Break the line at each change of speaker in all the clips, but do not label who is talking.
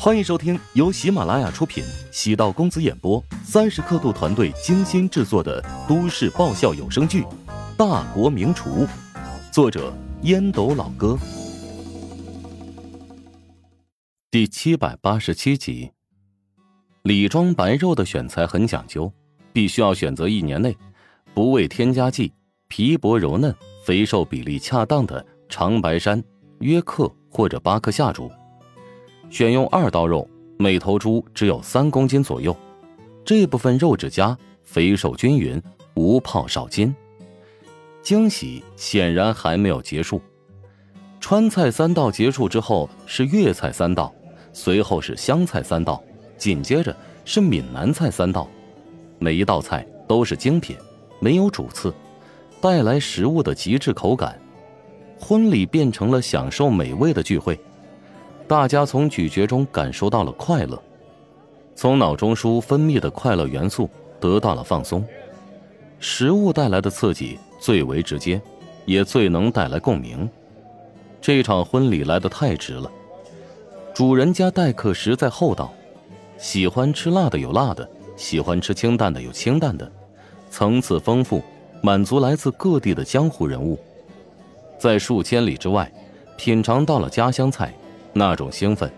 欢迎收听由喜马拉雅出品、喜道公子演播、三十刻度团队精心制作的都市爆笑有声剧《大国名厨》，作者烟斗老哥，第七百八十七集。李庄白肉的选材很讲究，必须要选择一年内不为添加剂、皮薄柔嫩、肥瘦比例恰当的长白山、约克或者巴克夏猪。选用二刀肉，每头猪只有三公斤左右，这部分肉质佳，肥瘦均匀，无泡少筋。惊喜显然还没有结束，川菜三道结束之后是粤菜三道，随后是湘菜三道，紧接着是闽南菜三道，每一道菜都是精品，没有主次，带来食物的极致口感。婚礼变成了享受美味的聚会。大家从咀嚼中感受到了快乐，从脑中枢分泌的快乐元素得到了放松。食物带来的刺激最为直接，也最能带来共鸣。这场婚礼来得太值了。主人家待客实在厚道，喜欢吃辣的有辣的，喜欢吃清淡的有清淡的，层次丰富，满足来自各地的江湖人物，在数千里之外，品尝到了家乡菜。那种兴奋，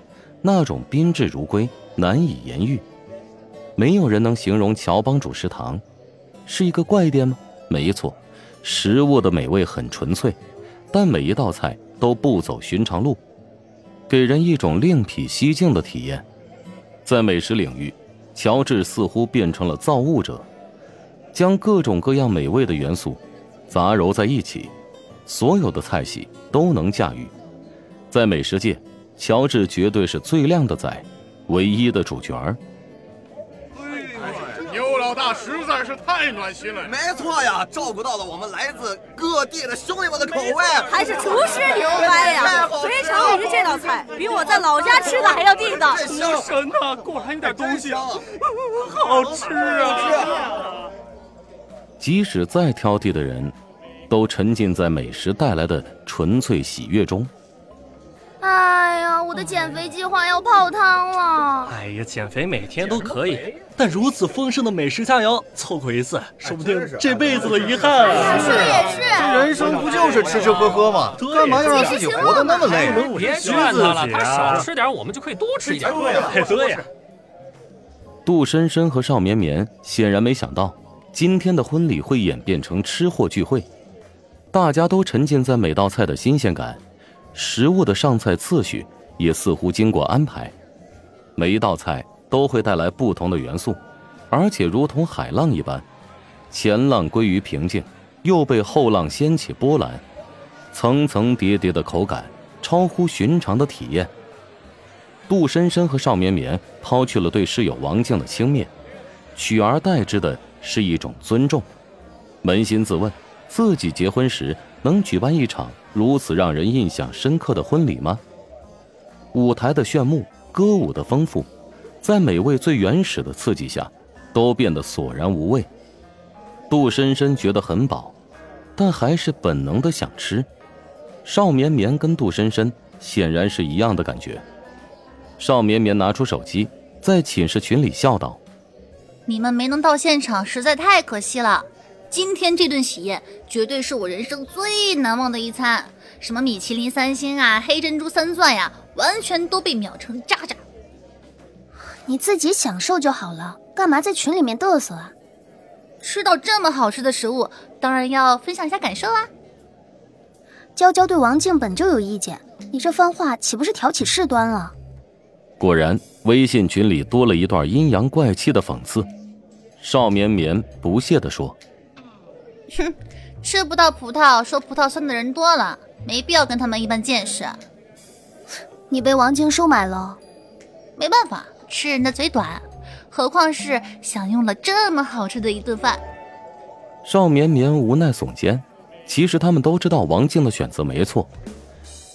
那种宾至如归，难以言喻。没有人能形容乔帮主食堂，是一个怪店吗？没错，食物的美味很纯粹，但每一道菜都不走寻常路，给人一种另辟蹊径的体验。在美食领域，乔治似乎变成了造物者，将各种各样美味的元素杂糅在一起，所有的菜系都能驾驭。在美食界。乔治绝对是最靓的仔，唯一的主角儿。
牛老大实在是太暖心了。
没错呀，照顾到了我们来自各地的兄弟们的口味。
还是厨师牛掰呀！非常美味这道菜，比我在老家吃的还要地道。
厨神呐，果然有点东西啊！好吃啊！
即使再挑剔的人，都沉浸在美食带来的纯粹喜悦中。
哎呀，我的减肥计划要泡汤了！
哎呀，减肥每天都可以，但如此丰盛的美食佳肴，错过一次，说不定这辈子的遗憾
啊！说的也是，
这人生不就是吃吃喝喝吗？干嘛要让自己活得那么累？
别劝他了，他少吃点，我们就可以多吃一点。
对呀，
对呀。
杜深深和邵绵绵显然没想到，今天的婚礼会演变成吃货聚会，大家都沉浸在每道菜的新鲜感。食物的上菜次序也似乎经过安排，每一道菜都会带来不同的元素，而且如同海浪一般，前浪归于平静，又被后浪掀起波澜，层层叠叠的口感，超乎寻常的体验。杜深深和邵绵绵抛去了对室友王静的轻蔑，取而代之的是一种尊重。扪心自问，自己结婚时能举办一场。如此让人印象深刻的婚礼吗？舞台的炫目，歌舞的丰富，在美味最原始的刺激下，都变得索然无味。杜深深觉得很饱，但还是本能的想吃。邵绵绵跟杜深深显然是一样的感觉。邵绵绵拿出手机，在寝室群里笑道：“
你们没能到现场，实在太可惜了。”今天这顿喜宴绝对是我人生最难忘的一餐，什么米其林三星啊，黑珍珠三钻呀，完全都被秒成渣渣。
你自己享受就好了，干嘛在群里面嘚瑟啊？
吃到这么好吃的食物，当然要分享一下感受啊。
娇娇对王静本就有意见，你这番话岂不是挑起事端了？
果然，微信群里多了一段阴阳怪气的讽刺。邵绵绵不屑地说。
哼，吃不到葡萄说葡萄酸的人多了，没必要跟他们一般见识。
你被王静收买了，
没办法，吃人的嘴短，何况是享用了这么好吃的一顿饭。
邵绵绵无奈耸肩，其实他们都知道王静的选择没错，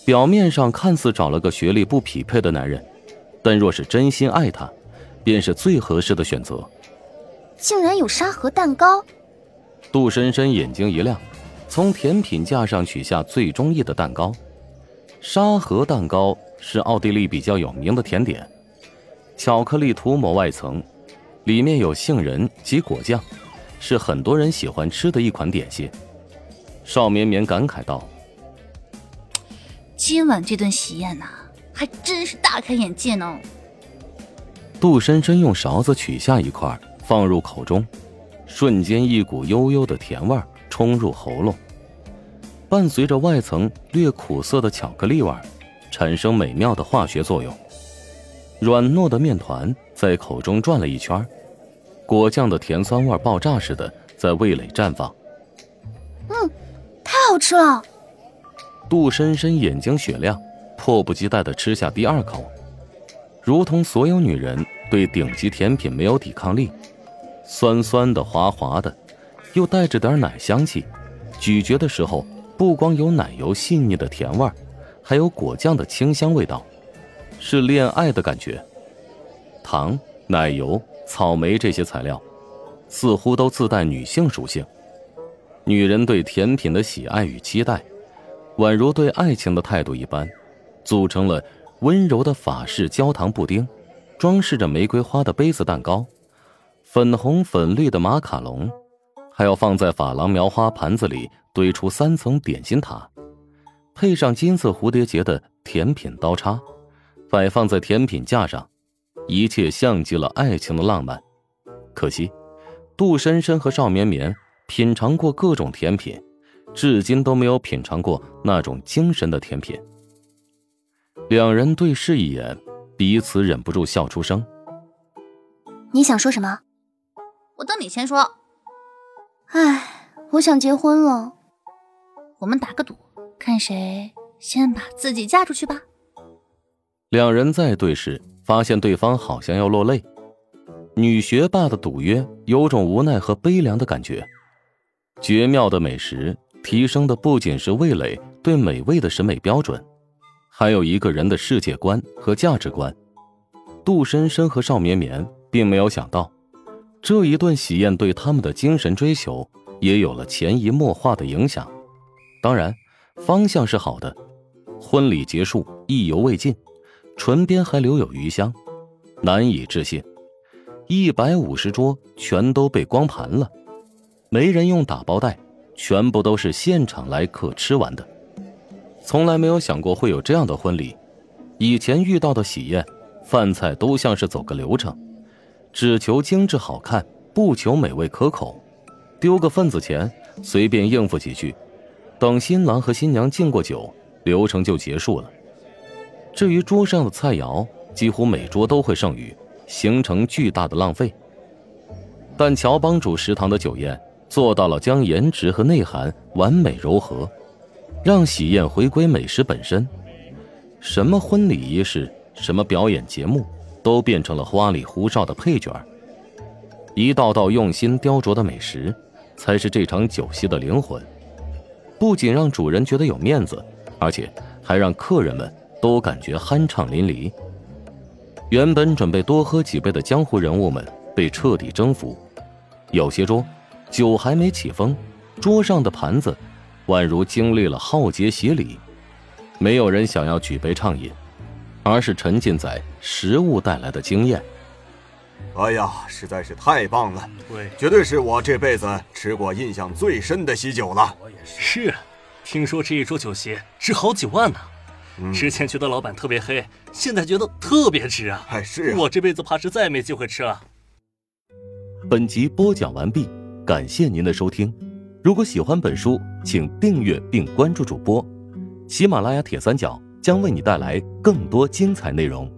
表面上看似找了个学历不匹配的男人，但若是真心爱他，便是最合适的选择。
竟然有沙盒蛋糕。
杜深深眼睛一亮，从甜品架上取下最中意的蛋糕。沙河蛋糕是奥地利比较有名的甜点，巧克力涂抹外层，里面有杏仁及果酱，是很多人喜欢吃的一款点心。邵绵绵感慨道：“
今晚这顿喜宴呐，还真是大开眼界呢。”
杜深深用勺子取下一块，放入口中，瞬间一股悠悠的甜味冲入喉咙，伴随着外层略苦涩的巧克力味，产生美妙的化学作用。软糯的面团在口中转了一圈，果酱的甜酸味爆炸似的在味蕾绽放。
嗯，太好吃了！
杜深深眼睛雪亮，迫不及待地吃下第二口。如同所有女人对顶级甜品没有抵抗力，酸酸的、滑滑的，又带着点奶香气。咀嚼的时候，不光有奶油细腻的甜味还有果酱的清香味道，是恋爱的感觉。糖、奶油、草莓这些材料，似乎都自带女性属性。女人对甜品的喜爱与期待，宛如对爱情的态度一般，组成了。温柔的法式焦糖布丁，装饰着玫瑰花的杯子蛋糕，粉红粉绿的马卡龙，还要放在珐琅描花盘子里堆出三层点心塔，配上金色蝴蝶结的甜品刀叉，摆放在甜品架上，一切像极了爱情的浪漫。可惜，杜珊珊和邵绵绵品尝过各种甜品，至今都没有品尝过那种精神的甜品。两人对视一眼，彼此忍不住笑出声。
你想说什么？
我等你先说。
唉，我想结婚了。
我们打个赌，看谁先把自己嫁出去吧。
两人再对视，发现对方好像要落泪。女学霸的赌约有种无奈和悲凉的感觉。绝妙的美食，提升的不仅是味蕾对美味的审美标准。还有一个人的世界观和价值观，杜深深和邵绵绵并没有想到，这一顿喜宴对他们的精神追求也有了潜移默化的影响。当然，方向是好的。婚礼结束，意犹未尽，唇边还留有余香，难以置信，一百五十桌全都被光盘了，没人用打包袋，全部都是现场来客吃完的。从来没有想过会有这样的婚礼，以前遇到的喜宴，饭菜都像是走个流程，只求精致好看，不求美味可口，丢个份子钱，随便应付几句，等新郎和新娘敬过酒，流程就结束了。至于桌上的菜肴，几乎每桌都会剩余，形成巨大的浪费。但乔帮主食堂的酒宴做到了将颜值和内涵完美糅合。让喜宴回归美食本身，什么婚礼仪式，什么表演节目，都变成了花里胡哨的配角一道道用心雕琢的美食，才是这场酒席的灵魂。不仅让主人觉得有面子，而且还让客人们都感觉酣畅淋漓。原本准备多喝几杯的江湖人物们被彻底征服，有些桌酒还没起风，桌上的盘子。宛如经历了浩劫洗礼，没有人想要举杯畅饮，而是沉浸在食物带来的经验。
哎呀，实在是太棒了！
对，
绝对是我这辈子吃过印象最深的喜酒了。
我也是。是，听说这一桌酒席值好几万呢。之前觉得老板特别黑，现在觉得特别值啊！
哎，是啊。
我这辈子怕是再也没机会吃了。
本集播讲完毕，感谢您的收听。如果喜欢本书，请订阅并关注主播。喜马拉雅铁三角将为你带来更多精彩内容。